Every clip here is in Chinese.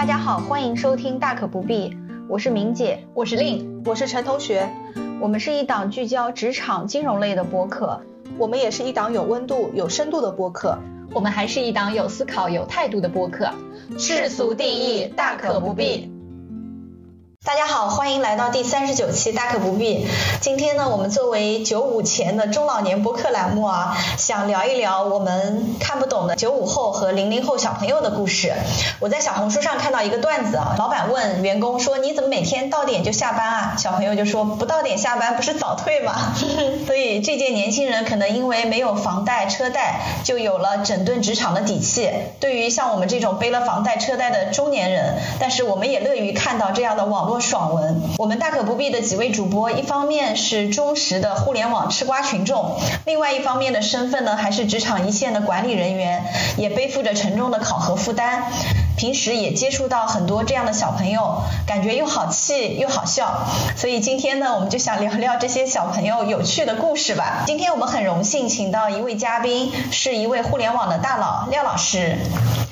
大家好，欢迎收听大可不必，我是明姐，我是令，我是陈同学。我们是一档聚焦职场金融类的播客，我们也是一档有温度、有深度的播客，我们还是一档有思考、有态度的播客。世俗定义，大可不必。大家好，欢迎来到第三十九期大可不必。今天呢，我们作为九五前的中老年播客栏目啊，想聊一聊我们看不懂的九五后和零零后小朋友的故事。我在小红书上看到一个段子啊，老板问员工说：“你怎么每天到点就下班啊？”小朋友就说：“不到点下班不是早退吗？” 所以这届年轻人可能因为没有房贷车贷，就有了整顿职场的底气。对于像我们这种背了房贷车贷的中年人，但是我们也乐于看到这样的网络。爽文，我们大可不必的几位主播，一方面是忠实的互联网吃瓜群众，另外一方面的身份呢，还是职场一线的管理人员，也背负着沉重的考核负担。平时也接触到很多这样的小朋友，感觉又好气又好笑。所以今天呢，我们就想聊聊这些小朋友有趣的故事吧。今天我们很荣幸请到一位嘉宾，是一位互联网的大佬廖老师，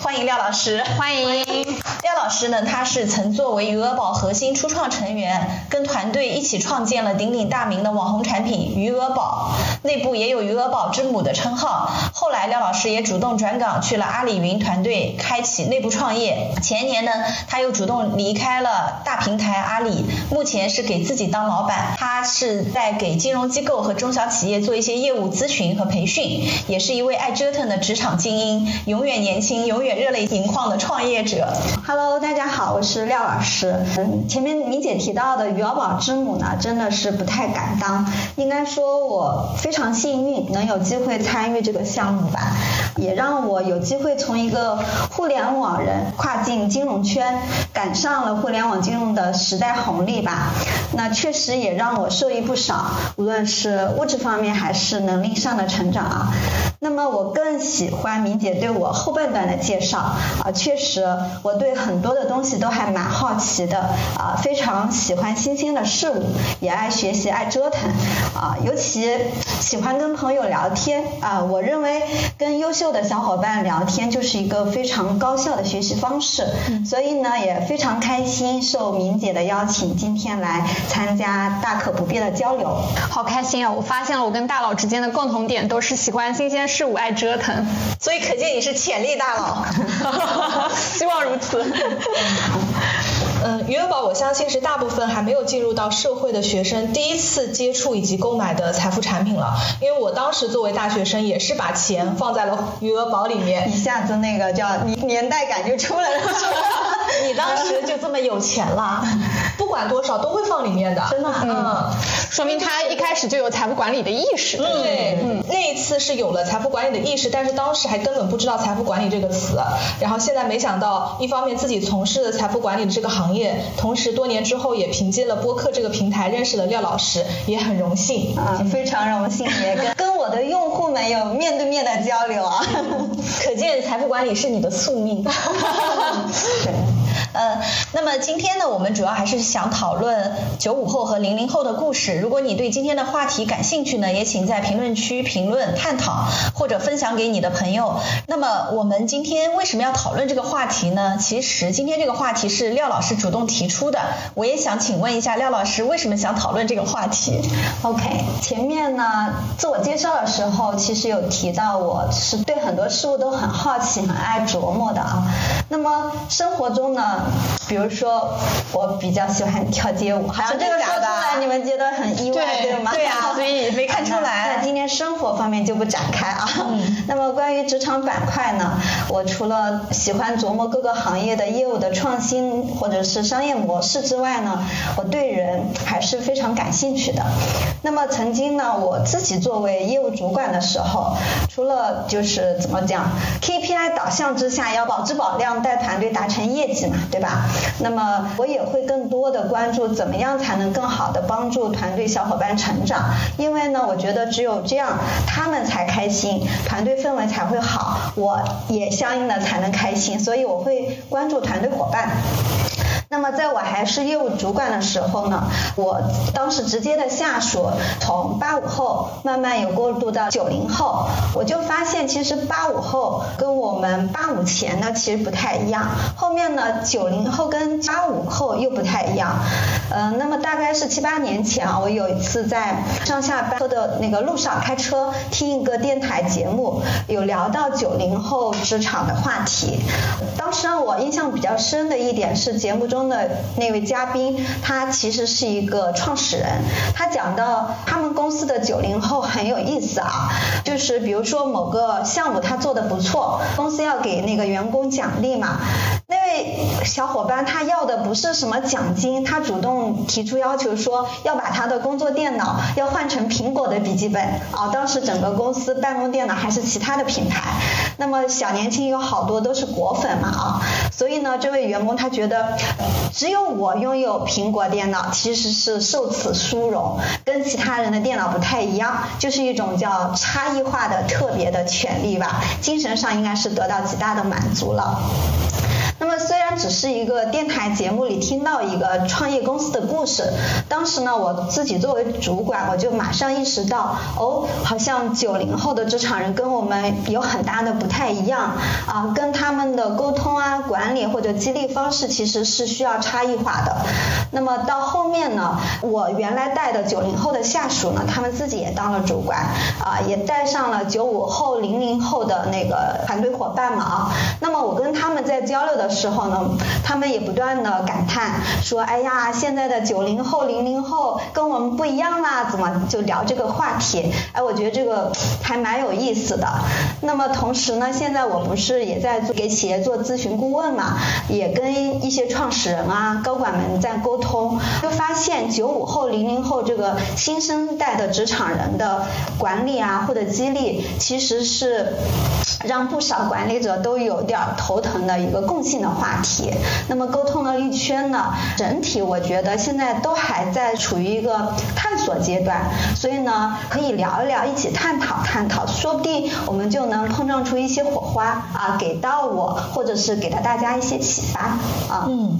欢迎廖老师，欢迎廖老师呢，他是曾作为余额宝核心。初创成员跟团队一起创建了鼎鼎大名的网红产品余额宝，内部也有余额宝之母的称号。后来廖老师也主动转岗去了阿里云团队，开启内部创业。业前年呢，他又主动离开了大平台阿里，目前是给自己当老板。他是在给金融机构和中小企业做一些业务咨询和培训，也是一位爱折腾的职场精英，永远年轻，永远热泪盈眶的创业者。Hello，大家好，我是廖老师。嗯，前面明姐提到的余额宝之母呢，真的是不太敢当。应该说我非常幸运，能有机会参与这个项目吧，也让我有机会从一个互联网人跨进金融圈，赶上了互联网金融的时代红利吧。那确实也让我受益不少，无论是物质方面还是能力上的成长啊。那么我更喜欢明姐对我后半段的介绍啊，确实我对很多的东西都还蛮好奇的啊，非常喜欢新鲜的事物，也爱学习爱折腾啊，尤其喜欢跟朋友聊天啊。我认为跟优秀的小伙伴聊天就是一个非常高效的学习方式，所以呢也非常开心受明姐的邀请，今天来参加大可不必的交流，好开心啊！我发现了我跟大佬之间的共同点都是喜欢新鲜。事物爱折腾，所以可见你是潜力大佬，希望如此。嗯，余额宝我相信是大部分还没有进入到社会的学生第一次接触以及购买的财富产品了。因为我当时作为大学生，也是把钱放在了余额宝里面，一下子那个叫年年代感就出来了。你当时就这么有钱了，不管多少都会放里面的，真的，嗯，说明他一开始就有财富管理的意识。对，嗯，那一次是有了财富管理的意识，但是当时还根本不知道财富管理这个词。然后现在没想到，一方面自己从事的财富管理的这个行业，同时多年之后也凭借了播客这个平台认识了廖老师，也很荣幸啊，非常荣幸，也跟 跟我的用户们有面对面的交流啊，可见财富管理是你的宿命。对。呃，那么今天呢，我们主要还是想讨论九五后和零零后的故事。如果你对今天的话题感兴趣呢，也请在评论区评论探讨，或者分享给你的朋友。那么我们今天为什么要讨论这个话题呢？其实今天这个话题是廖老师主动提出的。我也想请问一下廖老师，为什么想讨论这个话题？OK，前面呢自我介绍的时候，其实有提到我是对很多事物都很好奇、很爱琢磨的啊。那么生活中呢？比如说，我比较喜欢跳街舞，好像这个说出来你们觉得很意外，对吗？对啊，所以没看出来。那今天生活方面就不展开啊。那么关于职场板块呢，我除了喜欢琢磨各个行业的业务的创新或者是商业模式之外呢，我对人还是非常感兴趣的。那么曾经呢，我自己作为业务主管的时候，除了就是怎么讲，KPI 导向之下要保质保量，带团队达成业绩嘛。对吧？那么我也会更多的关注怎么样才能更好的帮助团队小伙伴成长，因为呢，我觉得只有这样，他们才开心，团队氛围才会好，我也相应的才能开心，所以我会关注团队伙伴。那么在我还是业务主管的时候呢，我当时直接的下属从八五后慢慢有过渡到九零后，我就发现其实八五后跟我们八五前呢其实不太一样，后面呢九零后跟八五后又不太一样。嗯、那么大概是七八年前啊，我有一次在上下班的那个路上开车听一个电台节目，有聊到九零后职场的话题。当时让我印象比较深的一点是节目中中的那位嘉宾，他其实是一个创始人，他讲到他们公司的九零后很有意思啊，就是比如说某个项目他做的不错，公司要给那个员工奖励嘛，那位小伙伴他要的不是什么奖金，他主动提出要求说要把他的工作电脑要换成苹果的笔记本啊，当时整个公司办公电脑还是其他的品牌，那么小年轻有好多都是果粉嘛啊，所以呢，这位员工他觉得只有我拥有苹果电脑，其实是受此殊荣，跟其他人的电脑不太一样，就是一种叫差异化的特别的权利吧，精神上应该是得到极大的满足了。那么虽然只是一个电台节目里听到一个创业公司的故事，当时呢我自己作为主管，我就马上意识到，哦，好像九零后的职场人跟我们有很大的不太一样啊，跟他们的沟通啊、管理或者激励方式其实是需要差异化的。那么到后面呢，我原来带的九零后的下属呢，他们自己也当了主管啊，也带上了九五后、零零后的那个团队伙伴嘛啊。那么我跟他们在交流的时候呢，他们也不断的感叹说：“哎呀，现在的九零后、零零后跟我们不一样啦，怎么就聊这个话题？”哎，我觉得这个还蛮有意思的。那么同时呢，现在我不是也在做给企业做咨询顾问嘛，也跟一些创始人啊、高管们在沟通，就发现九五后、零零后这个新生代的职场人的管理啊或者激励，其实是让不少管理者都有点头疼的一个共性的话题。那么沟通了一圈呢，整体我觉得现在都还在处于一个探索阶段，所以呢，可以聊一聊，一起探讨探讨，说不定我们就能碰撞出一些火花啊，给到我，或者是给到大家一些启发啊。嗯，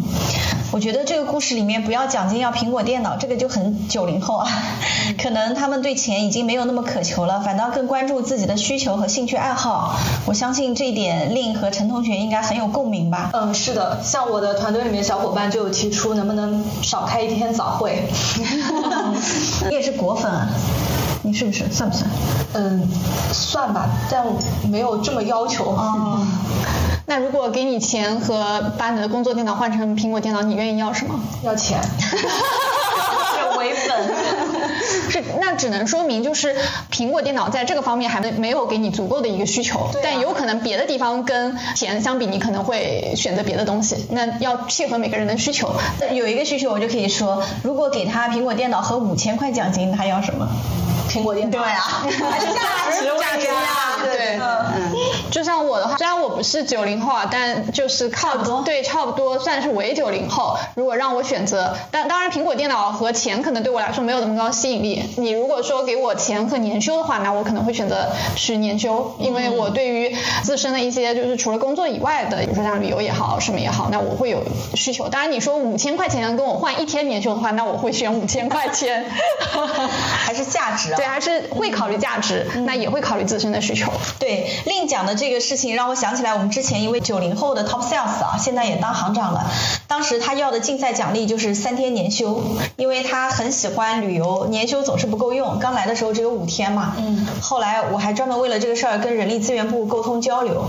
我觉得这个故事里面不要奖金要苹果电脑，这个就很九零后啊，可能他们对钱已经没有那么渴求了，反倒更关注自己的需求和兴趣爱好。我相信这一点，令和陈同学应该很有共鸣吧？嗯，是的，像我的团队里面小伙伴就有提出，能不能少开一天早会？你也是果粉啊？你是不是？算不算？嗯，算吧，但没有这么要求。哦，那如果给你钱和把你的工作电脑换成苹果电脑，你愿意要什么？要钱。是，那只能说明就是苹果电脑在这个方面还没没有给你足够的一个需求，啊但有可能别的地方跟钱相比，你可能会选择别的东西。那要契合每个人的需求。有一个需求，我就可以说，如果给他苹果电脑和五千块奖金，他要什么？苹果电脑。对啊，还是价值价值啊。对嗯。就像我的话，虽然我不是九零后啊，但就是靠对差不多算是伪九零后。如果让我选择，但当然苹果电脑和钱可能对我来说没有那么高吸引力。你如果说给我钱和年休的话，那我可能会选择去年休，因为我对于自身的一些就是除了工作以外的，比如说像旅游也好，什么也好，那我会有需求。当然你说五千块钱跟我换一天年休的话，那我会选五千块钱。还是价值啊。对，还是会考虑价值，那也会考虑自身的需求。对，另讲的这个事情让我想起来，我们之前一位九零后的 top sales 啊，现在也当行长了。当时他要的竞赛奖励就是三天年休，因为他很喜欢旅游，年休总是不够用。刚来的时候只有五天嘛。嗯。后来我还专门为了这个事儿跟人力资源部沟通交流。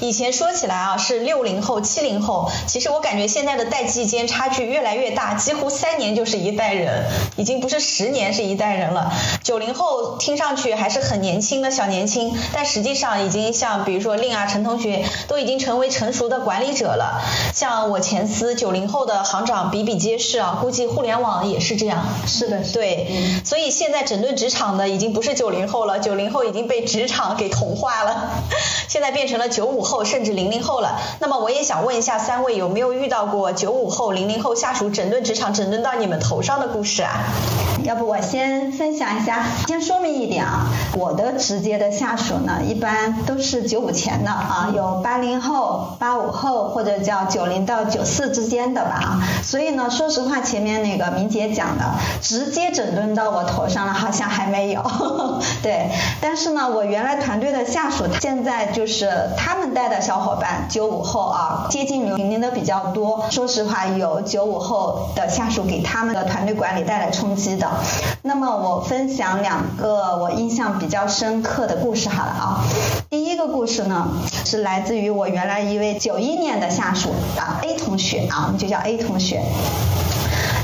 以前说起来啊，是六零后、七零后，其实我感觉现在的代际间差距越来越大，几乎三年就是一代人，已经不是十年是一代人了。九零后听上去还是很年轻的小年轻，但实际上已经像比如说令啊、陈同学都已经成为成熟的管理者了。像我前司九零后的行长比比皆是啊，估计互联网也是这样。是的，是的对，所以现在整顿职场的已经不是九零后了，九零后已经被职场给同化了，现在变成了九五后甚至零零后了。那么我也想问一下三位，有没有遇到过九五后、零零后下属整顿职场整顿到你们头上的故事啊？要不我先分享一下。先说明一点啊，我的直接的下属呢，一般都是九五前的啊，有八零后、八五后或者叫九零到九四之间的吧啊。所以呢，说实话，前面那个明姐讲的，直接整顿到我头上了，好像还没有呵呵。对，但是呢，我原来团队的下属，现在就是他们带的小伙伴，九五后啊，接近零零的比较多。说实话，有九五后的下属给他们的团队管理带来冲击的。那么我分享两个我印象比较深刻的故事好了啊。第一个故事呢，是来自于我原来一位九一年的下属啊 A 同学啊，我们就叫 A 同学。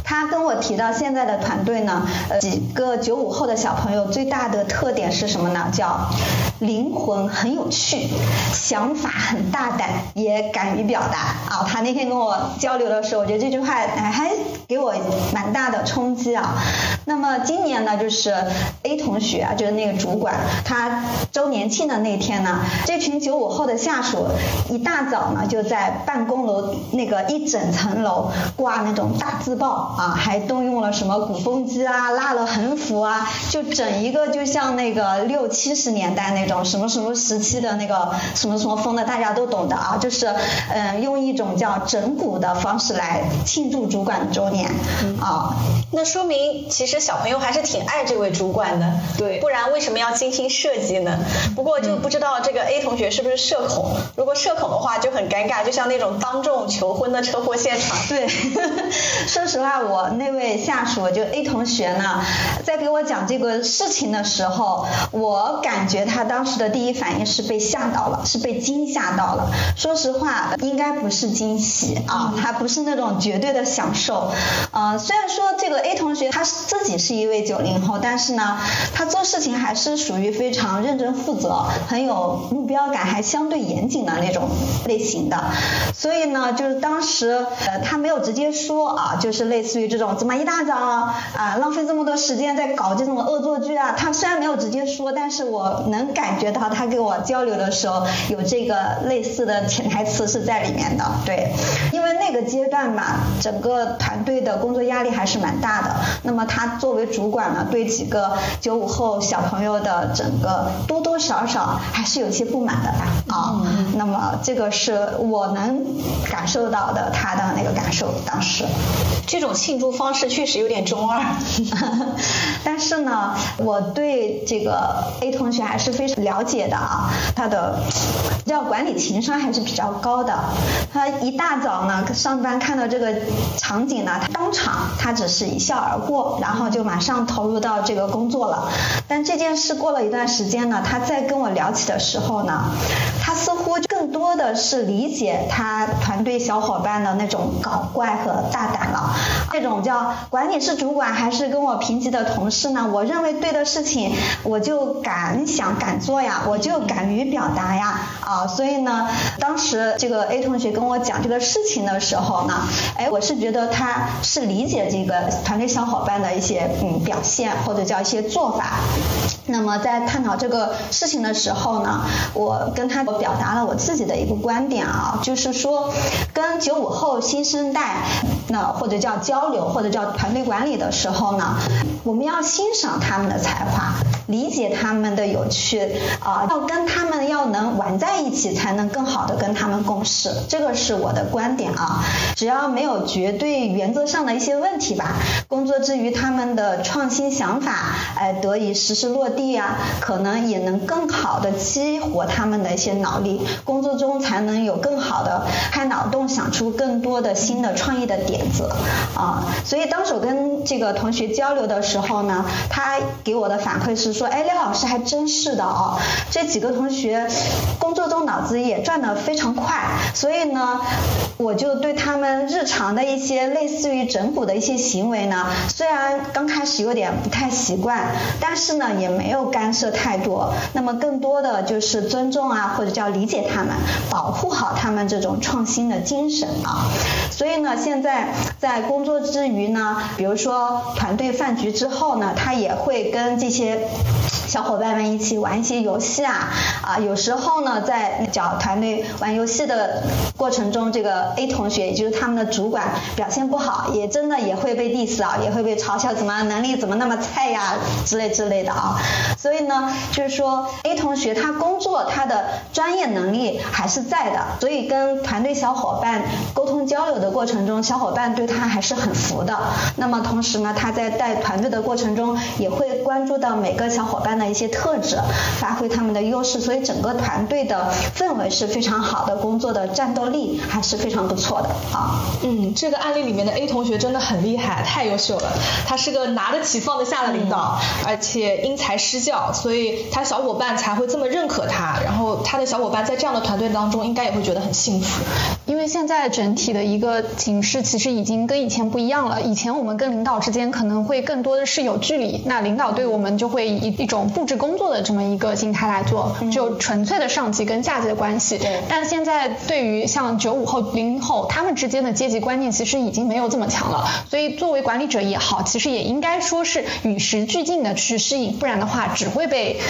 他跟我提到现在的团队呢，呃，几个九五后的小朋友最大的特点是什么呢？叫灵魂很有趣，想法很大胆，也敢于表达啊。他那天跟我交流的时候，我觉得这句话还给我蛮大的冲击啊。那么今年呢，就是 A 同学啊，就是那个主管，他周年庆的那天呢，这群九五后的下属一大早呢，就在办公楼那个一整层楼挂那种大字报。啊，还动用了什么鼓风机啊，拉了横幅啊，就整一个就像那个六七十年代那种什么什么时期的那个什么什么风的，大家都懂的啊，就是嗯，用一种叫整蛊的方式来庆祝主管周年啊。那说明其实小朋友还是挺爱这位主管的，对，不然为什么要精心设计呢？不过就不知道这个 A 同学是不是社恐，如果社恐的话就很尴尬，就像那种当众求婚的车祸现场。对，说实话。我那位下属就 A 同学呢，在给我讲这个事情的时候，我感觉他当时的第一反应是被吓到了，是被惊吓到了。说实话，应该不是惊喜啊，他不是那种绝对的享受。呃，虽然说这个 A 同学他自自己是一位九零后，但是呢，他做事情还是属于非常认真负责、很有目标感、还相对严谨的那种类型的。所以呢，就是当时呃，他没有直接说啊，就是类似于。这种怎么一大早啊浪费这么多时间在搞这种恶作剧啊？他虽然没有直接说，但是我能感觉到他跟我交流的时候有这个类似的潜台词是在里面的。对，因为那个阶段嘛，整个团队的工作压力还是蛮大的。那么他作为主管呢，对几个九五后小朋友的整个多多少少还是有些不满的吧？啊，那么这个是我能感受到的他的那个感受，当时这种。庆祝方式确实有点中二，但是呢，我对这个 A 同学还是非常了解的啊，他的要管理情商还是比较高的。他一大早呢上班看到这个场景呢，他当场他只是一笑而过，然后后就马上投入到这个工作了。但这件事过了一段时间呢，他再跟我聊起的时候呢，他似乎就多的是理解他团队小伙伴的那种搞怪和大胆了。这种叫管你是主管还是跟我平级的同事呢？我认为对的事情，我就敢想敢做呀，我就敢于表达呀，啊，所以呢，当时这个 A 同学跟我讲这个事情的时候呢，哎，我是觉得他是理解这个团队小伙伴的一些嗯表现或者叫一些做法。那么在探讨这个事情的时候呢，我跟他我表达了我自己己的一个观点啊，就是说跟九五后新生代那或者叫交流或者叫团队管理的时候呢，我们要欣赏他们的才华，理解他们的有趣啊，要跟他们要能玩在一起，才能更好的跟他们共事。这个是我的观点啊，只要没有绝对原则上的一些问题吧，工作之余他们的创新想法哎得以实施落地。啊，可能也能更好的激活他们的一些脑力，工作中才能有更好的开脑洞，想出更多的新的创意的点子啊。所以当时我跟这个同学交流的时候呢，他给我的反馈是说，哎，廖老师还真是的哦，这几个同学工作中脑子也转得非常快，所以呢，我就对他们日常的一些类似于整蛊的一些行为呢，虽然刚开始有点不太习惯，但是呢，也。没有干涉太多，那么更多的就是尊重啊，或者叫理解他们，保护好他们这种创新的精神啊。所以呢，现在在工作之余呢，比如说团队饭局之后呢，他也会跟这些。小伙伴们一起玩一些游戏啊啊，有时候呢，在找团队玩游戏的过程中，这个 A 同学也就是他们的主管表现不好，也真的也会被 diss 啊，也会被嘲笑，怎么能力怎么那么菜呀之类之类的啊。所以呢，就是说 A 同学他工作他的专业能力还是在的，所以跟团队小伙伴沟通交流的过程中，小伙伴对他还是很服的。那么同时呢，他在带团队的过程中也会关注到每个小伙伴的一些特质，发挥他们的优势，所以整个团队的氛围是非常好的，工作的战斗力还是非常不错的啊。嗯，这个案例里面的 A 同学真的很厉害，太优秀了。他是个拿得起放得下的领导，而且因材施教，所以他小伙伴才会这么认可他。然后他的小伙伴在这样的团队当中，应该也会觉得很幸福。因为现在整体的一个形势其实已经跟以前不一样了。以前我们跟领导之间可能会更多的是有距离，那领导对我们就会以一种布置工作的这么一个心态来做，就纯粹的上级跟下级的关系。对。但现在对于像九五后、零零后，他们之间的阶级观念其实已经没有这么强了。所以作为管理者也好，其实也应该说是与时俱进的去适应，不然的话只会被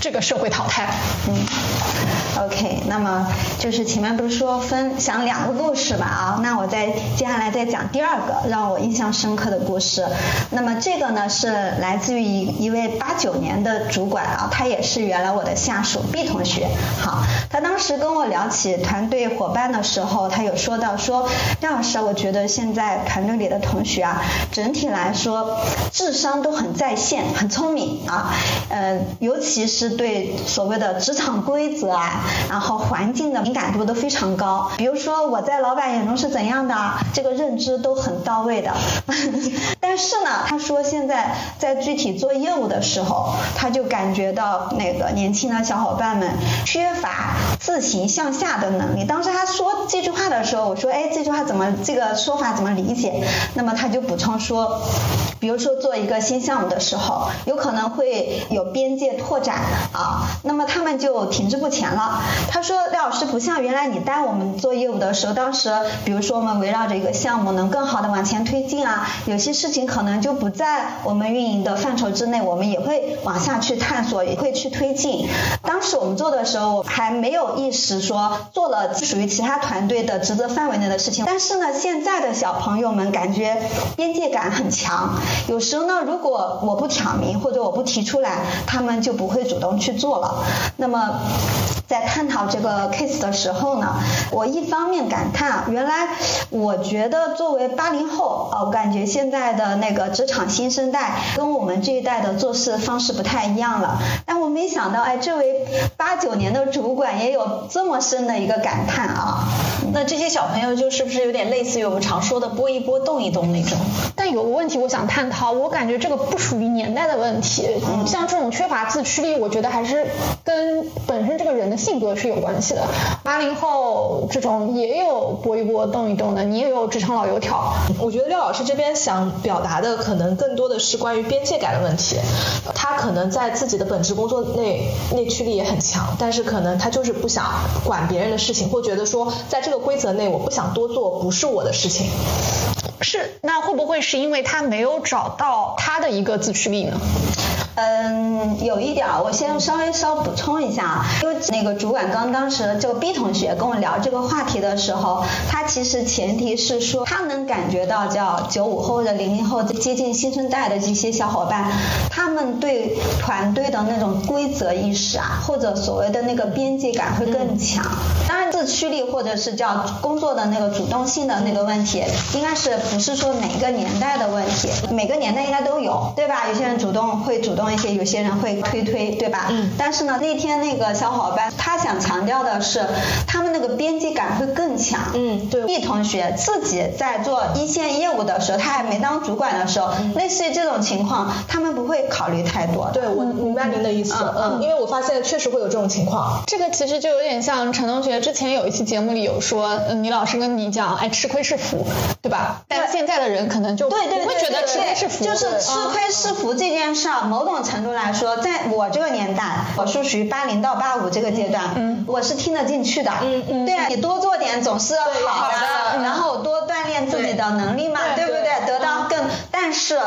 这个社会淘汰。嗯。OK，那么就是前面不是说分享两个故事嘛啊，那我再接下来再讲第二个让我印象深刻的故事。那么这个呢是来自于一一位八九年的主管啊，他也是原来我的下属 B 同学。好，他当时跟我聊起团队伙伴的时候，他有说到说，廖老师，我觉得现在团队里的同学啊，整体来说智商都很在线，很聪明啊，呃，尤其是对所谓的职场规则啊。然后环境的敏感度都非常高，比如说我在老板眼中是怎样的，这个认知都很到位的。但是呢，他说现在在具体做业务的时候，他就感觉到那个年轻的小伙伴们缺乏自行向下的能力。当时他说这句话的时候，我说，哎，这句话怎么这个说法怎么理解？那么他就补充说，比如说做一个新项目的时候，有可能会有边界拓展啊，那么他们就停滞不前了。他说：“廖老师不像原来你带我们做业务的时候，当时比如说我们围绕着一个项目能更好的往前推进啊，有些事情可能就不在我们运营的范畴之内，我们也会往下去探索，也会去推进。当时我们做的时候还没有意识说做了属于其他团队的职责范围内的事情，但是呢，现在的小朋友们感觉边界感很强，有时候呢，如果我不挑明或者我不提出来，他们就不会主动去做了。那么。”在探讨这个 case 的时候呢，我一方面感叹，原来我觉得作为八零后啊，我感觉现在那个职场新生代跟我们这一代的做事方式不太一样了。但我没想到，哎，这位八九年的主管也有这么深的一个感叹啊。那这些小朋友就是不是有点类似于我们常说的拨一拨动一动那种？但有个问题我想探讨，我感觉这个不属于年代的问题，像这种缺乏自驱力，我觉得还是跟本身这个人的。性格是有关系的，八零后这种也有拨一拨动一动的，你也有职场老油条。我觉得廖老师这边想表表达的可能更多的是关于边界感的问题。他可能在自己的本职工作内内驱力也很强，但是可能他就是不想管别人的事情，或觉得说在这个规则内我不想多做，不是我的事情。是，那会不会是因为他没有找到他的一个自驱力呢？嗯，有一点儿，我先稍微稍补充一下，因为那个主管刚当时就 B 同学跟我聊这个话题的时候，他其实前提是说他能感觉到叫九五后或者零零后接近新生代的这些小伙伴，他们对团队的那种规则意识啊，或者所谓的那个边界感会更强。当然自驱力或者是叫工作的那个主动性的那个问题，应该是不是说每个年代的问题，每个年代应该都有，对吧？有些人主动会主动。一些有些人会推推，对吧？嗯。但是呢，那天那个小伙伴他想强调的是，他们那个边界感会更强。嗯，对。易同学自己在做一线业务的时候，他还没当主管的时候，类似于这种情况，他们不会考虑太多。对，我明白您的意思。嗯。因为我发现确实会有这种情况。这个其实就有点像陈同学之前有一期节目里有说，嗯，你老师跟你讲，哎，吃亏是福，对吧？但现在的人可能就对对会觉得吃亏是福，就是吃亏是福这件事儿，某种。程度来说，在我这个年代，我是属于八零到八五这个阶段，嗯，我是听得进去的，嗯嗯，对啊，你多做点总是好的，然后多锻炼自己的能力嘛，对但是。是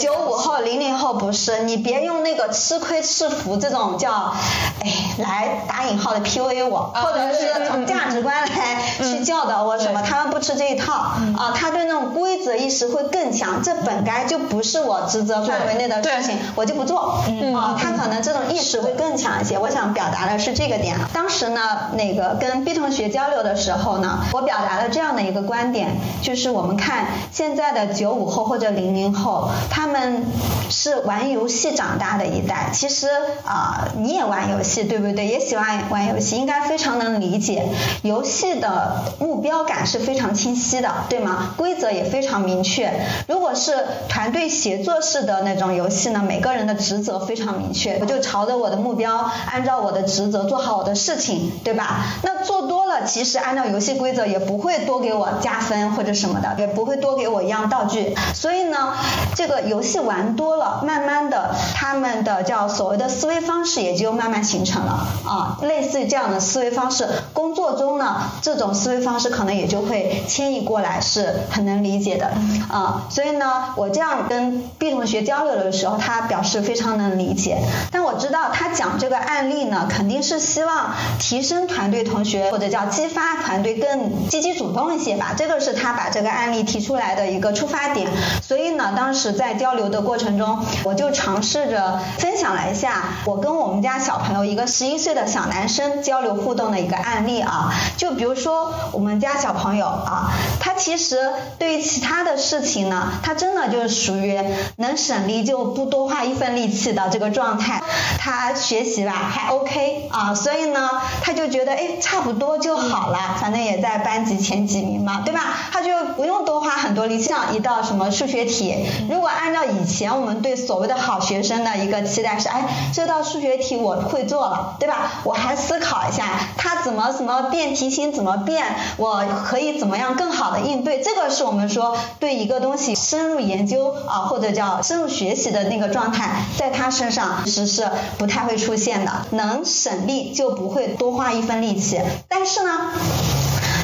九五后、零零后不是，你别用那个吃亏吃福这种叫，哎，来打引号的 PUA 我，或者是从价值观来去教导我什么，他们不吃这一套啊，他对那种规则意识会更强，这本该就不是我职责范围内的事情，我就不做啊，他可能这种意识会更强一些。我想表达的是这个点。当时呢，那个跟 B 同学交流的时候呢，我表达了这样的一个观点，就是我们看现在的九五后或者零零零后，他们是玩游戏长大的一代。其实啊，你也玩游戏对不对？也喜欢玩游戏，应该非常能理解。游戏的目标感是非常清晰的，对吗？规则也非常明确。如果是团队协作式的那种游戏呢，每个人的职责非常明确，我就朝着我的目标，按照我的职责做好我的事情，对吧？那做多了，其实按照游戏规则也不会多给我加分或者什么的，也不会多给我一样道具。所以呢，这个游戏玩多了，慢慢的，他们的叫所谓的思维方式也就慢慢形成了啊，类似于这样的思维方式，工作中呢，这种思维方式可能也就会迁移过来，是很能理解的啊。所以呢，我这样跟 B 同学交流的时候，他表示非常能理解。但我知道他讲这个案例呢，肯定是希望提升团队同学或者叫激发团队更积极主动一些吧。这个是他把这个案例提出来的一个出发点。所以呢，当时在交流的过程中，我就尝试着分享了一下我跟我们家小朋友一个十一岁的小男生交流互动的一个案例啊。就比如说我们家小朋友啊，他其实对于其他的事情呢，他真的就是属于能省力就不多花一分力气的这个状态。他学习吧还 OK 啊，所以呢，他就觉得哎差不多就好了，反正也在班级前几名嘛，对吧？他就不用多花很多力气。像一道什么数学题，如果按照以前我们对所谓的好学生的一个期待是，哎，这道数学题我会做了，对吧？我还思考一下他怎么怎么变题型怎么变，我可以怎么样更好的应对。这个是我们说对一个东西深入研究啊，或者叫深入学习的那个状态，在他身上其实是不太会出现的。能省力就不会多花一分力气，但是呢。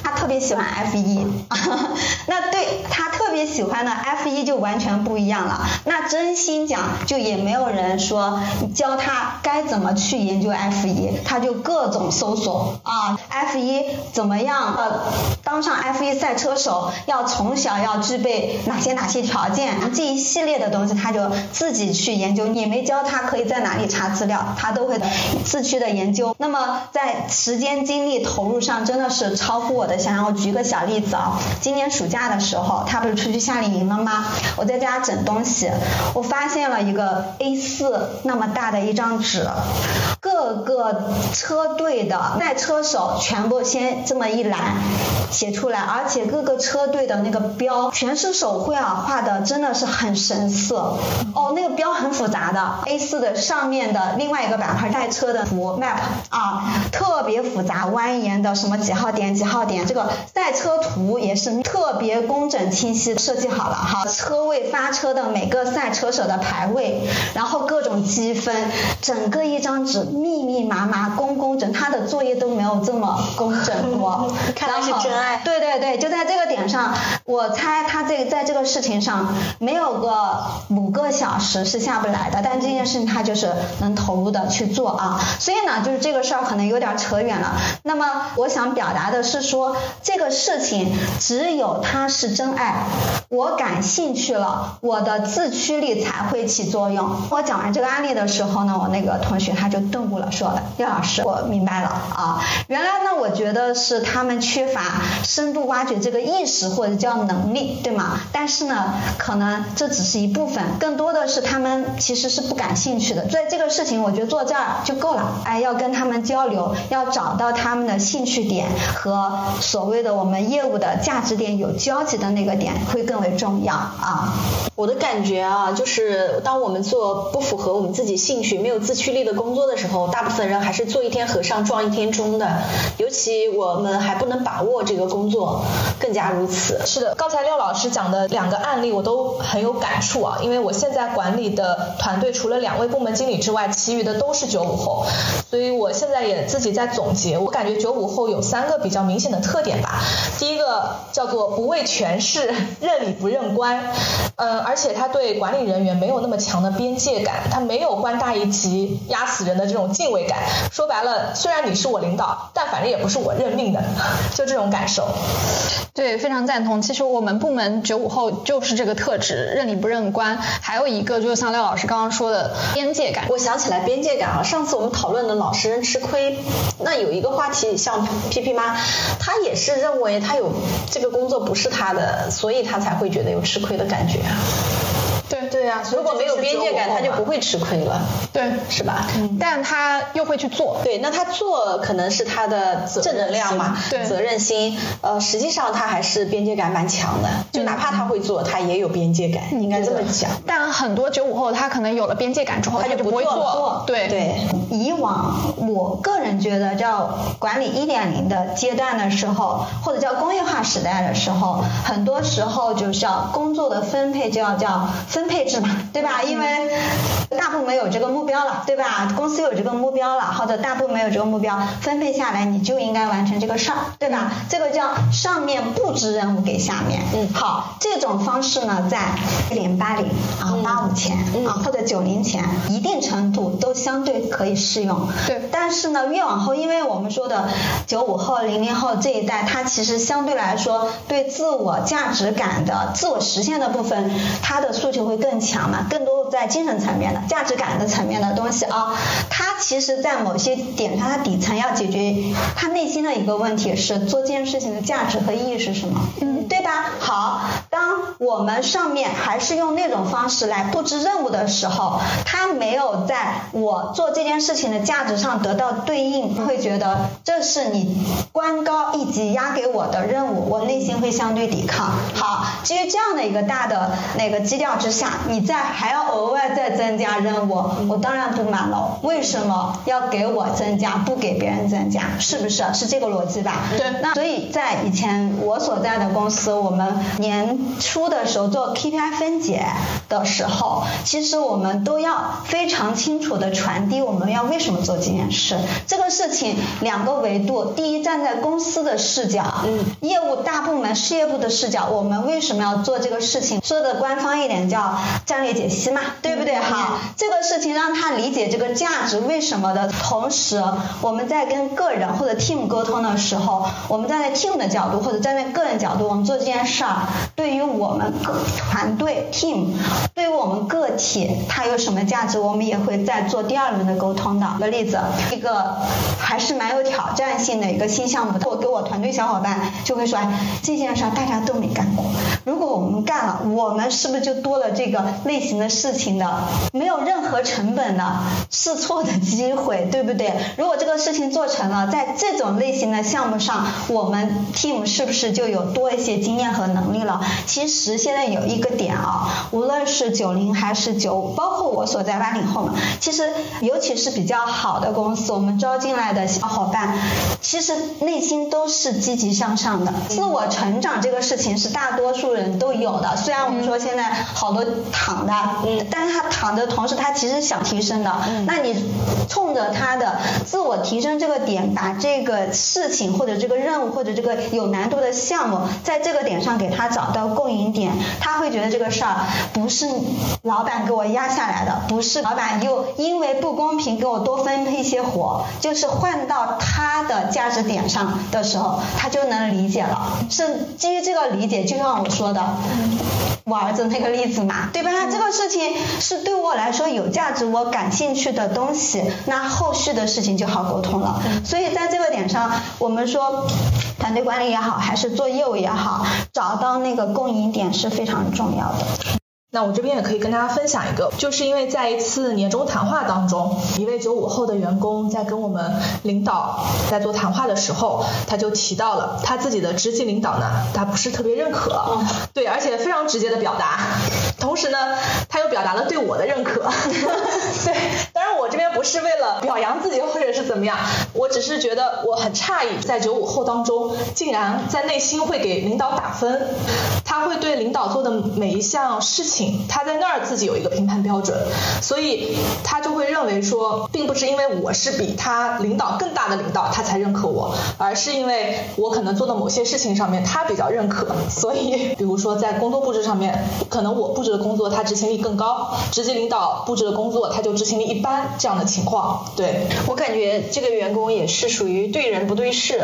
他特别喜欢 F 一，那对他特别喜欢的 F 一就完全不一样了。那真心讲，就也没有人说教他该怎么去研究 F 一，他就各种搜索啊，F 一怎么样？呃，当上 F 一赛车手要从小要具备哪些哪些条件？这一系列的东西他就自己去研究，你没教他可以在哪里查资料，他都会自驱的研究。那么在时间精力投入上真的是超乎我的。想象我举个小例子啊，今年暑假的时候，他不是出去夏令营了吗？我在家整东西，我发现了一个 A4 那么大的一张纸，各个车队的赛车手全部先这么一栏写出来，而且各个车队的那个标全是手绘啊，画的真的是很神似。哦，那个标很复杂的，A4 的上面的另外一个板块赛车的图 map 啊，特别复杂蜿蜒的什么几号点几号点。这个赛车图也是特别工整清晰设计好了哈，车位发车的每个赛车手的排位，然后各种积分，整个一张纸密密麻麻工工整，他的作业都没有这么工整过。看来是真爱。对对对，就在这个点上，我猜他这在这个事情上没有个五个小时是下不来的，但这件事情他就是能投入的去做啊。所以呢，就是这个事儿可能有点扯远了。那么我想表达的是说。这个事情只有他是真爱，我感兴趣了，我的自驱力才会起作用。我讲完这个案例的时候呢，我那个同学他就顿悟了，说：“叶老师，我明白了啊，原来呢，我觉得是他们缺乏深度挖掘这个意识或者叫能力，对吗？但是呢，可能这只是一部分，更多的是他们其实是不感兴趣的。所以这个事情，我觉得做这儿就够了。哎，要跟他们交流，要找到他们的兴趣点和。所谓的我们业务的价值点有交集的那个点会更为重要啊。我的感觉啊，就是当我们做不符合我们自己兴趣、没有自驱力的工作的时候，大部分人还是做一天和尚撞一天钟的。尤其我们还不能把握这个工作，更加如此。是的，刚才廖老师讲的两个案例我都很有感触啊，因为我现在管理的团队除了两位部门经理之外，其余的都是九五后，所以我现在也自己在总结，我感觉九五后有三个比较明显的特点。吧。第一个叫做不畏权势，认理不认官。嗯，而且他对管理人员没有那么强的边界感，他没有官大一级压死人的这种敬畏感。说白了，虽然你是我领导，但反正也不是我任命的，就这种感受。对，非常赞同。其实我们部门九五后就是这个特质，认理不认官。还有一个就是像廖老师刚刚说的边界感。我想起来边界感啊，上次我们讨论的老实人吃亏，那有一个话题，像皮皮妈，她也是认为她有这个工作不是她的，所以她才会觉得有吃亏的感觉。对对呀、如果没有边界感，他就不会。吃亏了，对，是吧？但他又会去做。对，那他做可能是他的正能量嘛，对。责任心。呃，实际上他还是边界感蛮强的，就哪怕他会做，他也有边界感，应该这么讲。但很多九五后他可能有了边界感之后，他就不会做对。对，以往我个人觉得叫管理一点零的阶段的时候，或者叫工业化时代的时候，很多时候就是要工作的分配就要叫分配制嘛，对吧？因为大部门有这个目标了，对吧？公司有这个目标了，或者大部门有这个目标，分配下来你就应该完成这个事儿，对吧？这个叫上面布置任务给下面。嗯好，这种方式呢，在零八零啊八五前啊或者九零前，一定程度都相对可以适用。对但是呢，越往后，因为我们说的九五后、零零后这一代，他其实相对来说对自我价值感的自我实现的部分，他的诉求会更强嘛，更多在精神层面的价值感的层面的东西啊。他其实，在某些点上，它底层要解决他内心的一个问题是做这件事情的价值和意义是什么，嗯，对吧？好，当我们上面还是用那种方式来布置任务的时候，他没有在我做这件事情的价值上得到对应，会觉得这是你官高一级压给我的任务，我内心会相对抵抗。好，基于这样的一个大的那个基调之下，你再还要额外再增加任务，我当然不满了。为什么要给我增加，不给别人增加？是不是？是这个逻辑吧？对那所以在以前我所在的公司，我们年初的时候做 KPI 分解的时候，其实我们都要非常清楚的传递我们要为什么做这件事。这个事情两个维度，第一站在公司的视角，嗯，业务大部门事业部的视角，我们为什么要做这个事情？说的官方一点叫战略解析嘛，对不对？好，这个事情让他理解这个价值为什么的同时，我们在跟个人或者 team 沟通的时候，我们站在 team 的角度或者站在个人角度，我们做这件事儿，对于我们个团队 team，对于我们个体，它有什么价值，我们也会再做第二轮的沟通的。举个例子，一个还是蛮有挑战性的一个新项目，我给我团队小伙伴就会说，哎，这件事儿大家都没干过，如果我们干了，我们是不是就多了这个类型的事情的，没有任何成本的试错的机会，对不对？如果这个事情做成了，在这种类型的项目上，我们 team 是不是就有多一些经验和能力了？其实现在有一个点啊，无论是九零还是九五，包括我所在八零后嘛，其实尤其是比较好的公司，我们招进来的小伙伴，其实内心都是积极向上的，自我成长这个事情是大多数人都有的。虽然我们说现在好多躺的，嗯，但是他躺的同时，他其实想提升的。那你冲着他的自我提升这个点，把这个事情或者这个任务或者这个有难度的项目，在这个点上给他找到共赢点，他会觉得这个事儿不是老板给我压下来的，不是老板又因为不公平给我多分配一些活，就是换到他的价值点上的时候，他就能理解了。是基于这个理解，就像我说的，我儿子那个例子嘛，对吧？这个事情是对我来说有价值，我感兴趣的东西，那后续的事情就好沟通了。所以在这个点上，我们说团队管理也好，还是做业务也好，找到那个共赢点是非常重要的。那我这边也可以跟大家分享一个，就是因为在一次年终谈话当中，一位九五后的员工在跟我们领导在做谈话的时候，他就提到了他自己的直系领导呢，他不是特别认可，对，而且非常直接的表达，同时呢，他又表达了对我的认可，对，当然我这边不是为了表扬自己或者是怎么样，我只是觉得我很诧异，在九五后当中，竟然在内心会给领导打分，他会对领导做的每一项事情，他在那儿自己有一个评判标准，所以他就会认为说，并不是因为我是比他领导更大的领导，他才认可我，而是因为我可能做的某些事情上面他比较认可，所以比如说在工作布置上面，可能我布置的工作他执行力更高，直接领导布置的工作他就执行力一般这样的情况，对。我感觉这个员工也是属于对人不对事，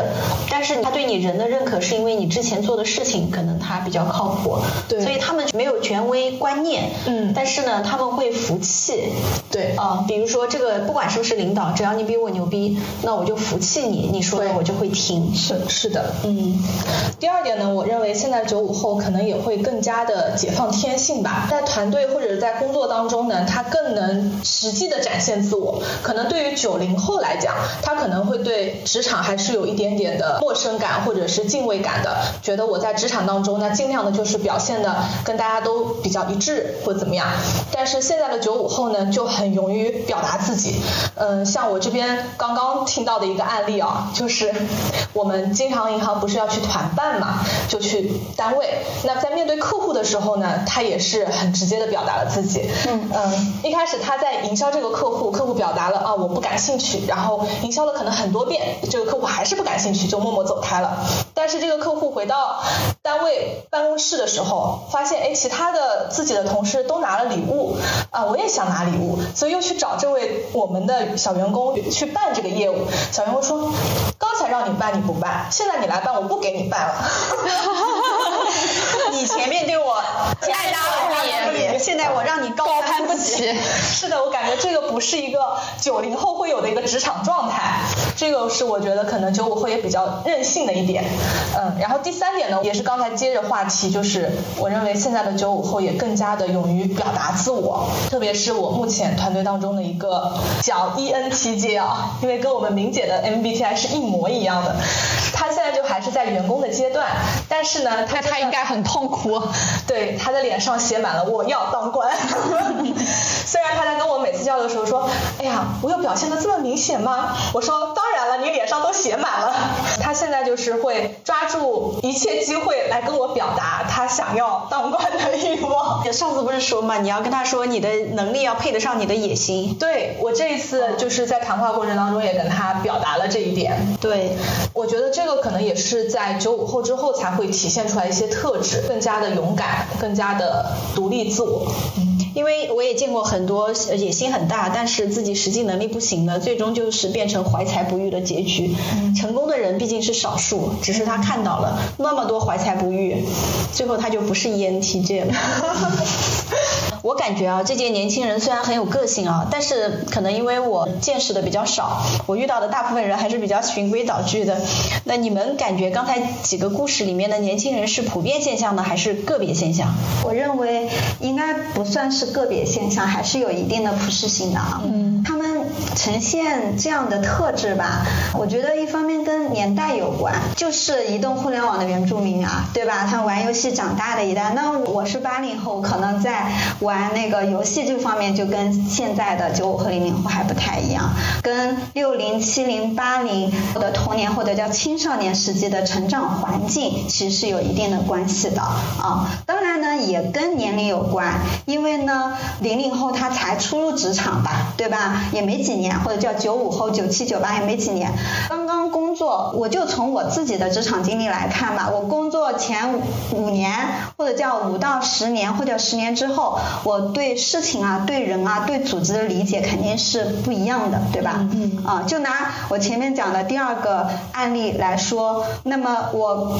但是他对你人的认可是因为你之前做的事情可能他比较靠谱，对。所以他们没有权威观念，嗯。但是呢他们会服气，对。啊、比如说这个不管是不是领导，只要你比我牛逼，那我就服气你，你说的对。我就会听，是是的，嗯，第二点呢，我认为现在九五后可能也会更加的解放天性吧，在团队或者是在工作当中呢，他更能实际的展现自我。可能对于九零后来讲，他可能会对职场还是有一点点的陌生感或者是敬畏感的，觉得我在职场当中呢，尽量的就是表现的跟大家都比较一致或怎么样。但是现在的九五后呢，就很勇于表达自己。嗯，像我这边刚刚听到的一个案例啊，就是我们经常银行不是要去团办嘛，就去单位。那在面对客户的时候呢，他也是很直接的表达了自己。嗯嗯，一开始他在营销这个客户，客户表达了啊我不感兴趣，然后营销了可能很多遍，这个客户还是不感兴趣，就默默走开了。但是这个客户回到单位办公室的时候，发现哎其他的自自己的同事都拿了礼物啊，我也想拿礼物，所以又去找这位我们的小员工去办这个业务。小员工说，刚才让你办你不办，现在你来办我不给你办了。你前面对我爱答不理，现在我让你高高攀不起。是的，我感觉这个不是一个九零后会有的一个职场状态，这个是我觉得可能九五后也比较任性的一点。嗯，然后第三点呢，也是刚才接着话题，就是我认为现在的九五后也更加的勇于表达自我，特别是我目前团队当中的一个叫 ENTJ 啊，因为跟我们明姐的 MBTI 是一模一样的，他现在就还是在员工的阶段，但是呢，他那他应该很痛苦。对，他的脸上写满了“我要当官”。虽然他在跟我每次交流的时候说：“哎呀，我有表现的这么明显吗？”我说：“当了，你脸上都写满了。”他现在就是会抓住一切机会来跟我表达他想要当官的欲望。上次不是说嘛，你要跟他说你的能力要配得上你的野心。对我这一次就是在谈话过程当中也跟他表达了这一点。对，我觉得这个可能也是在九五后之后才会体现出来一些特质，更加的勇敢，更加的独立自我。因为我也见过很多呃野心很大，但是自己实际能力不行的，最终就是变成怀才不遇的结局。成功的人毕竟是少数，只是他看到了那么多怀才不遇，最后他就不是 ENTJ 了。我感觉啊，这届年轻人虽然很有个性啊，但是可能因为我见识的比较少，我遇到的大部分人还是比较循规蹈矩的。那你们感觉刚才几个故事里面的年轻人是普遍现象呢，还是个别现象？我认为应该不算是个别现象，还是有一定的普适性的啊。嗯，他们呈现这样的特质吧，我觉得一方面跟年代有关，就是移动互联网的原住民啊，对吧？他玩游戏长大的一代，那我是八零后，可能在玩玩那个游戏这方面就跟现在的九五和零零后还不太一样，跟六零、七零、八零的童年或者叫青少年时期的成长环境其实是有一定的关系的啊。当然呢，也跟年龄有关，因为呢，零零后他才初入职场吧，对吧？也没几年，或者叫九五后、九七、九八也没几年，刚刚工作，我就从我自己的职场经历来看吧，我工作前五年，或者叫五到十年，或者十年之后，我对事情啊、对人啊、对组织的理解肯定是不一样的，对吧？嗯啊，就拿我前面讲的第二个案例来说，那么我。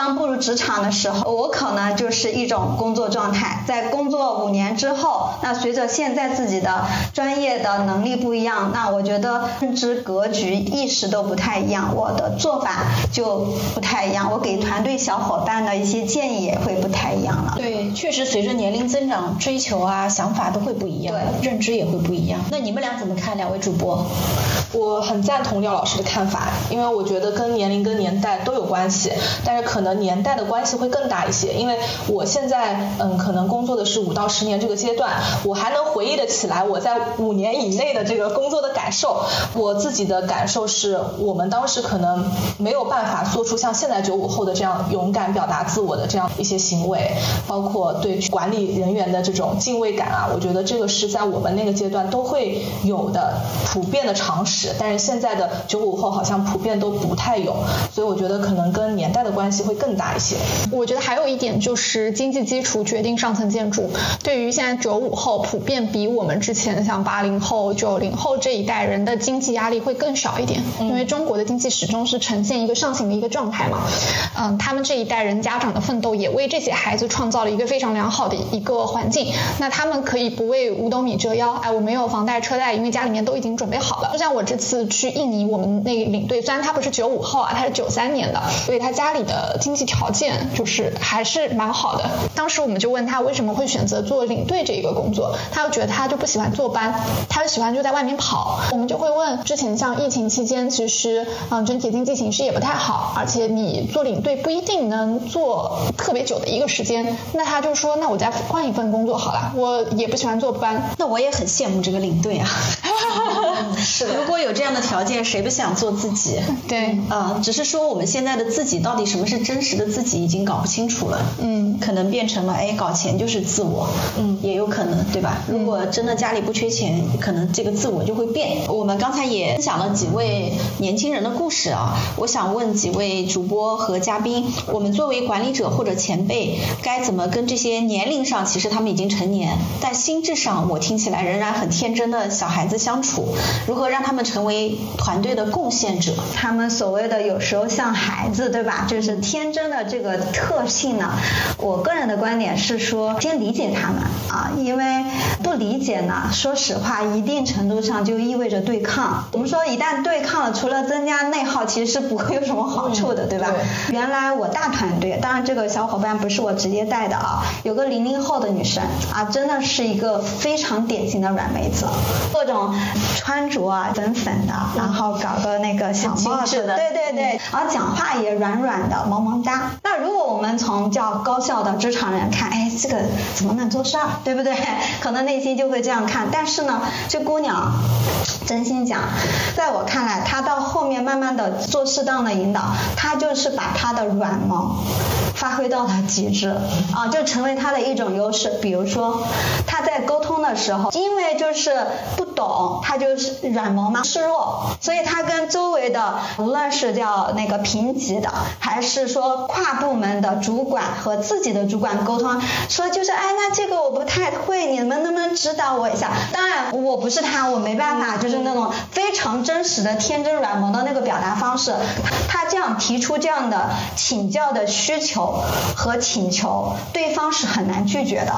刚步入职场的时候，我可能就是一种工作状态。在工作五年之后，那随着现在自己的专业的能力不一样，那我觉得认知格局、意识都不太一样，我的做法就不太一样。我给团队小伙伴的一些建议也会不太一样了。对，确实随着年龄增长，追求啊、想法都会不一样，对认知也会不一样。那你们俩怎么看？两位主播？我很赞同廖老师的看法，因为我觉得跟年龄跟年代都有关系，但是可能能年代的关系会更大一些，因为我现在嗯可能工作的是五到十年这个阶段，我还能回忆得起来我在五年以内的这个工作的感受。我自己的感受是我们当时可能没有办法做出像现在九五后的这样勇敢表达自我的这样一些行为，包括对管理人员的这种敬畏感啊，我觉得这个是在我们那个阶段都会有的普遍的常识，但是现在的九五后好像普遍都不太有，所以我觉得可能跟年代的关系会更大一些。我觉得还有一点就是经济基础决定上层建筑。对于现在九五后，普遍比我们之前像八零后、九零后这一代人的经济压力会更少一点，因为中国的经济始终是呈现一个上行的一个状态嘛。嗯，他们这一代人家长的奋斗也为这些孩子创造了一个非常良好的一个环境。那他们可以不为五斗米折腰，哎，我没有房贷车贷，因为家里面都已经准备好了。就像我这次去印尼，我们那个领队虽然他不是九五后啊，他是九三年的，所以他家里的经济条件就是还是蛮好的。当时我们就问他为什么会选择做领队这一个工作，他又觉得他就不喜欢坐班，他就喜欢就在外面跑。我们就会问，之前像疫情期间，其实嗯整体经济形势也不太好，而且你做领队不一定能做特别久的一个时间，那他就说那我再换一份工作好了，我也不喜欢坐班。那我也很羡慕这个领队啊。是的如果有这样的条件，谁不想做自己？对，啊、只是说我们现在的自己到底什么是真实的自己已经搞不清楚了。嗯，可能变成了哎，搞钱就是自我，嗯也有可能，对吧？如果真的家里不缺钱，可能这个自我就会变。我们刚才也分享了几位年轻人的故事啊，我想问几位主播和嘉宾，我们作为管理者或者前辈，该怎么跟这些年龄上其实他们已经成年，但心智上我听起来仍然很天真的小孩子相处？如何让他们成为团队的贡献者？他们所谓的有时候像孩子，对吧？就是天真的这个特性呢，我个人的观点是说，先理解他们啊，因为不理解呢，说实话，一定程度上就意味着对抗。我们说一旦对抗了，除了增加内耗，其实是不会有什么好处的，对吧？原来我大团队，当然这个小伙伴不是我直接带的啊，有个零零后的女生啊，真的是一个非常典型的软妹子，各种穿着啊粉粉的，然后搞个那个小帽子，对对对，然后讲话也软软的、萌萌萌哒。那如果我们从较高效的职场人看，哎，这个怎么能做事儿，对不对？可能内心就会这样看。但是呢，这姑娘，真心讲，在我看来，她到后面慢慢的做适当的引导，她就是把她的软萌发挥到了极致啊，就成为她的一种优势。比如说，她在沟通的时候，因为就是不懂，她就是软萌嘛，示弱，所以她跟周围的无论是叫那个平级的，还是说跨部门的主管和自己的主管沟通，说就是哎，那这个我不太会，你们能不能指导我一下？当然我不是他，我没办法，就是那种非常真实的天真软萌的那个表达方式。他这样提出这样的请教的需求和请求，对方是很难拒绝的，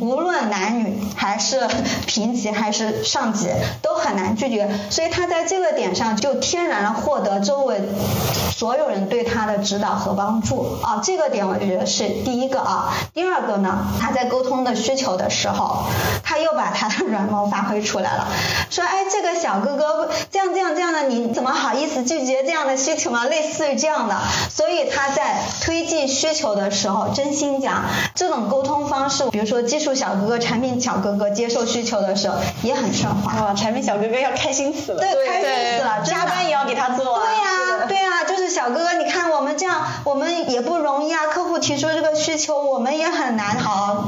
无论男女还是平级还是上级都很难拒绝，所以他在这个点上就天然的获得周围所有人对他的指导和帮助啊，这个点我觉得是第一个啊。第二个呢，他在沟通的需求的时候，他又把他的软萌发挥出来了，说哎，这个小哥哥这样这样这样的，你怎么好意思拒绝这样的需求吗？类似于这样的，所以他在推进需求的时候，真心讲，这种沟通方式，比如说技术小哥哥、产品小哥哥接受需求的时候也很顺滑。哇，产品小哥哥要开心死了，对，开心死了，加班也要给他做啊。对呀、对呀、就是小哥哥，你看我们这样，我们也不容易啊。客户提出这个需求，我们也很难，好，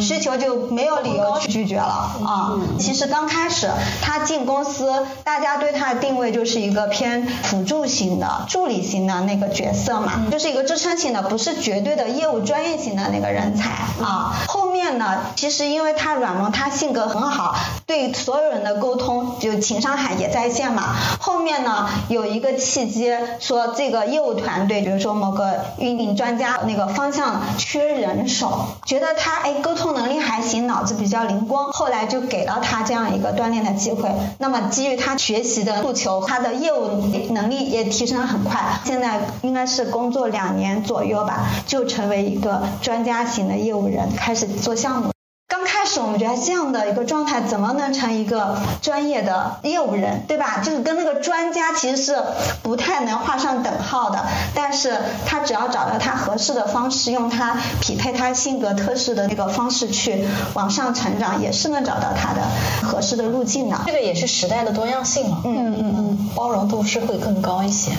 需求就没有理由去拒绝了啊。其实刚开始他进公司，大家对他的定位就是一个偏辅助型的、助理型的那个角色嘛，就是一个支撑型的，不是绝对的业务专业型的那个人才啊。后面呢，其实因为他软萌，他性格很好，对所有人的沟通就情商还也在线嘛。后面呢，有一个契机，说这个业务团队，比如说某个运营专家那个方向缺人手，觉得他哎沟通能力还行，脑子比较灵光，后来就给了他这样一个锻炼的机会。那么基于他学习的诉求，他的业务能力也提升了很快，现在应该是工作两年左右吧，就成为一个专家型的业务人，开始做项目。刚开始始我们觉得这样的一个状态怎么能成一个专业的业务人，对吧？就是跟那个专家其实是不太能画上等号的。但是他只要找到他合适的方式，用他匹配他性格特质的那个方式去往上成长，也是能找到他的合适的路径的。这个也是时代的多样性了，嗯嗯嗯，包容度是会更高一些。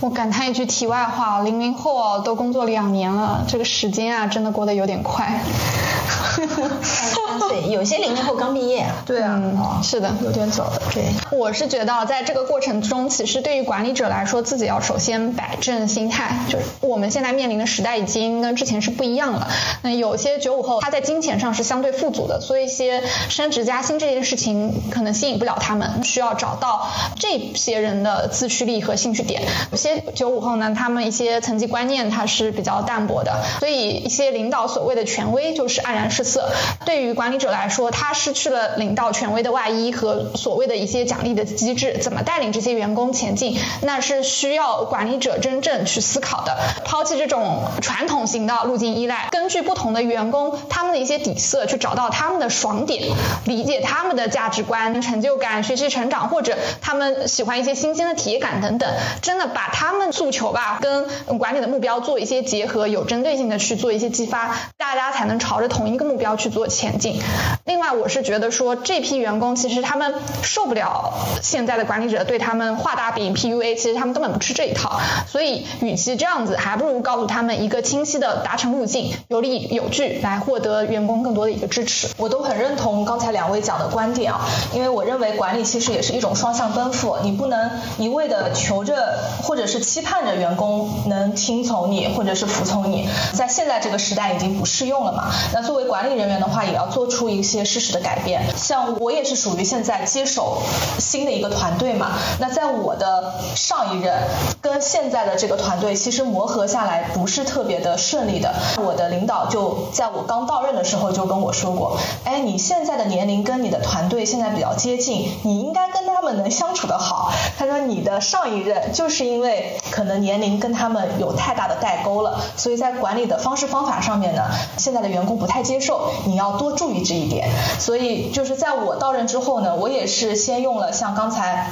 我感叹一句题外话，零零后都工作两年了，这个时间啊，真的过得有点快。三岁，有些零零后刚毕业。对啊，是的，有点早。对，我是觉得在这个过程中，其实对于管理者来说，自己要首先摆正心态，就是我们现在面临的时代已经跟之前是不一样了。那有些九五后他在金钱上是相对富足的，所以一些升职加薪这件事情可能吸引不了他们，需要找到这些人的自驱力和兴趣点。有些九五后呢，他们一些层级观念他是比较淡薄的，所以一些领导所谓的权威就是黯然失色。对于管理者来说，他失去了领导权威的外衣和所谓的一些奖励的机制，怎么带领这些员工前进，那是需要管理者真正去思考的。抛弃这种传统型的路径依赖，根据不同的员工他们的一些底色，去找到他们的爽点，理解他们的价值观、成就感、学习成长，或者他们喜欢一些新鲜的体验感等等，真的把他们诉求吧跟管理的目标做一些结合，有针对性的去做一些激发，大家才能朝着同一个目标去做前进。另外，我是觉得说这批员工其实他们受不了现在的管理者对他们画大饼 PUA，其实他们根本不吃这一套。所以，与其这样子，还不如告诉他们一个清晰的达成路径，有理有据来获得员工更多的一个支持。我都很认同刚才两位讲的观点啊，因为我认为管理其实也是一种双向奔赴，你不能一味的求着或者是期盼着员工能听从你或者是服从你，在现在这个时代已经不适用了嘛。那作为管理人员的话，也要做出一些适时的改变。像我也是属于现在接手新的一个团队嘛，那在我的上一任跟现在的这个团队其实磨合下来不是特别的顺利的。我的领导就在我刚到任的时候就跟我说过，哎，你现在的年龄跟你的团队现在比较接近，你应该跟他们能相处的好。他说你的上一任就是因为可能年龄跟他们有太大的代沟了，所以在管理的方式方法上面呢，现在的员工不太接接受，你要多注意这一点。所以就是在我到任之后呢，我也是先用了像刚才。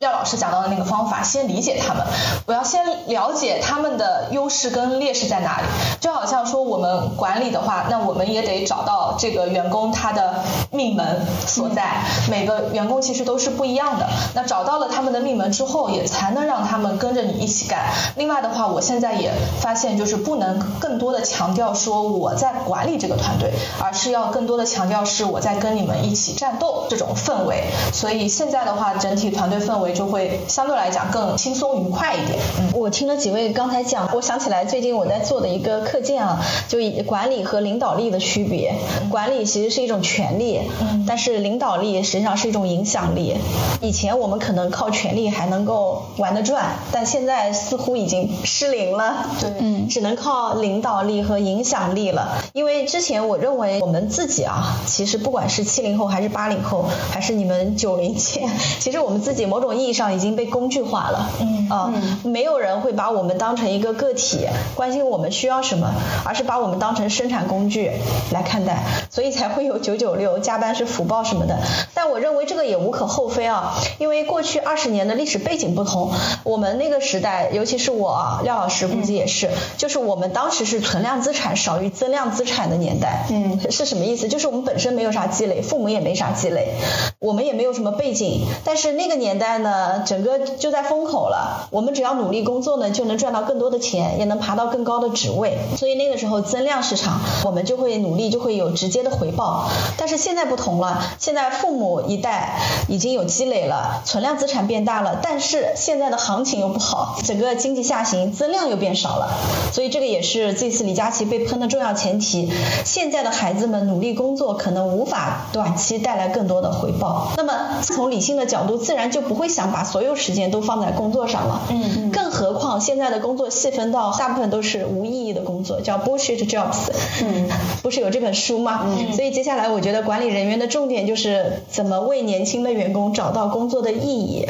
廖老师讲到的那个方法，先理解他们，我要先了解他们的优势跟劣势在哪里。就好像说我们管理的话，那我们也得找到这个员工他的命门所在。每个员工其实都是不一样的。那找到了他们的命门之后，也才能让他们跟着你一起干。另外的话，我现在也发现，就是不能更多的强调说我在管理这个团队，而是要更多的强调是我在跟你们一起战斗这种氛围。所以现在的话，整体团队氛围。就会相对来讲更轻松愉快一点。嗯，我听了几位刚才讲，我想起来最近我在做的一个课件啊，就以管理和领导力的区别。管理其实是一种权利，嗯，但是领导力实际上是一种影响力。以前我们可能靠权力还能够玩得转，但现在似乎已经失灵了。对，嗯，只能靠领导力和影响力了。因为之前我认为我们自己啊，其实不管是七零后还是八零后，还是你们九零前，其实我们自己某种意义上已经被工具化了。嗯啊，没有人会把我们当成一个个体，关心我们需要什么，而是把我们当成生产工具来看待，所以才会有九九六、加班是福报什么的。但我认为这个也无可厚非啊，因为过去二十年的历史背景不同，我们那个时代，尤其是我廖老师估计也是，就是我们当时是存量资产少于增量资产的年代。嗯，是什么意思？就是我们本身没有啥积累，父母也没啥积累，我们也没有什么背景，但是那个年代呢，呃整个就在风口了，我们只要努力工作呢，就能赚到更多的钱，也能爬到更高的职位。所以那个时候增量市场，我们就会努力，就会有直接的回报。但是现在不同了，现在父母一代已经有积累了，存量资产变大了，但是现在的行情又不好，整个经济下行，增量又变少了。所以这个也是这次李佳琦被喷的重要前提。现在的孩子们努力工作，可能无法短期带来更多的回报。那么从理性的角度，自然就不会想。想把所有时间都放在工作上了。嗯嗯更何况现在的工作细分到大部分都是无意义的工作，叫 bullshit jobs。嗯，不是有这本书吗？嗯所以接下来我觉得管理人员的重点就是怎么为年轻的员工找到工作的意义，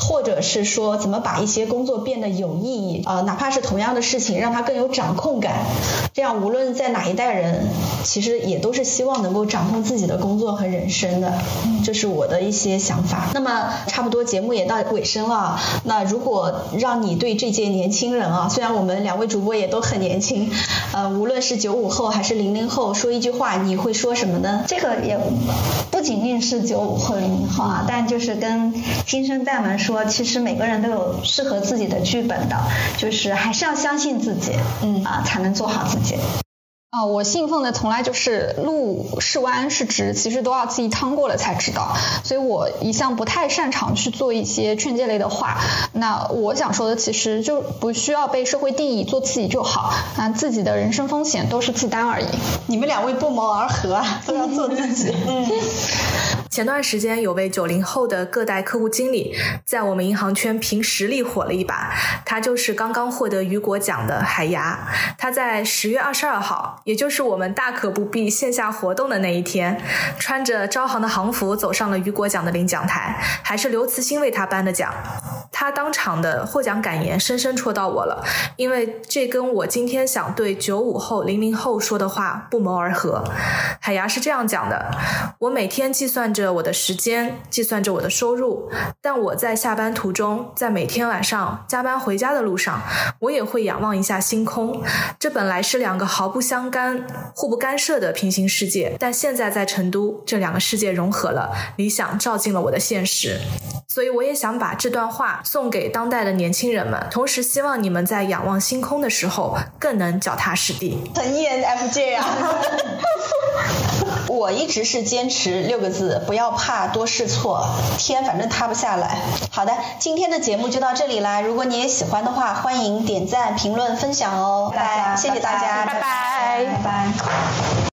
或者是说怎么把一些工作变得有意义，呃，哪怕是同样的事情，让他更有掌控感。这样无论在哪一代人，其实也都是希望能够掌控自己的工作和人生的。这是我的一些想法。那么差不多节目也到尾声了，那如果让你对这届年轻人啊，虽然我们两位主播也都很年轻，呃，无论是九五后还是零零后，说一句话，你会说什么呢？这个也不仅仅是九五后、零零后啊，但就是跟新生代们说，其实每个人都有适合自己的剧本的，就是还是要相信自己，嗯啊，才能做好自己。啊、我信奉的从来就是路是弯是直，其实都要自己趟过了才知道。所以我一向不太擅长去做一些劝诫类的话。那我想说的其实就不需要被社会定义，做自己就好。那自己的人生风险都是自担而已。你们两位不谋而合啊，都要做自己。嗯，前段时间有位九零后的各代客户经理，在我们银行圈凭实力火了一把。他就是刚刚获得雨果奖的海牙。他在十月二十二号，也就是我们大可不必线下活动的那一天，穿着招行的行服走上了雨果奖的领奖台，还是刘慈欣为他颁的奖。他当场的获奖感言深深戳到我了，因为这跟我今天想对九五后、零零后说的话不谋而合。海牙是这样讲的：我每天计算着着我的时间，计算着我的收入，但我在下班途中，在每天晚上加班回家的路上，我也会仰望一下星空。这本来是两个毫不相干、互不干涉的平行世界，但现在在成都，这两个世界融合了，理想照进了我的现实。所以我也想把这段话送给当代的年轻人们，同时希望你们在仰望星空的时候更能脚踏实地。很 ENFJ 啊。我一直是坚持六个字：不要怕，多试错，天反正塌不下来。好的，今天的节目就到这里啦。如果你也喜欢的话，欢迎点赞、评论、分享哦。拜拜谢谢大家，拜拜拜拜拜。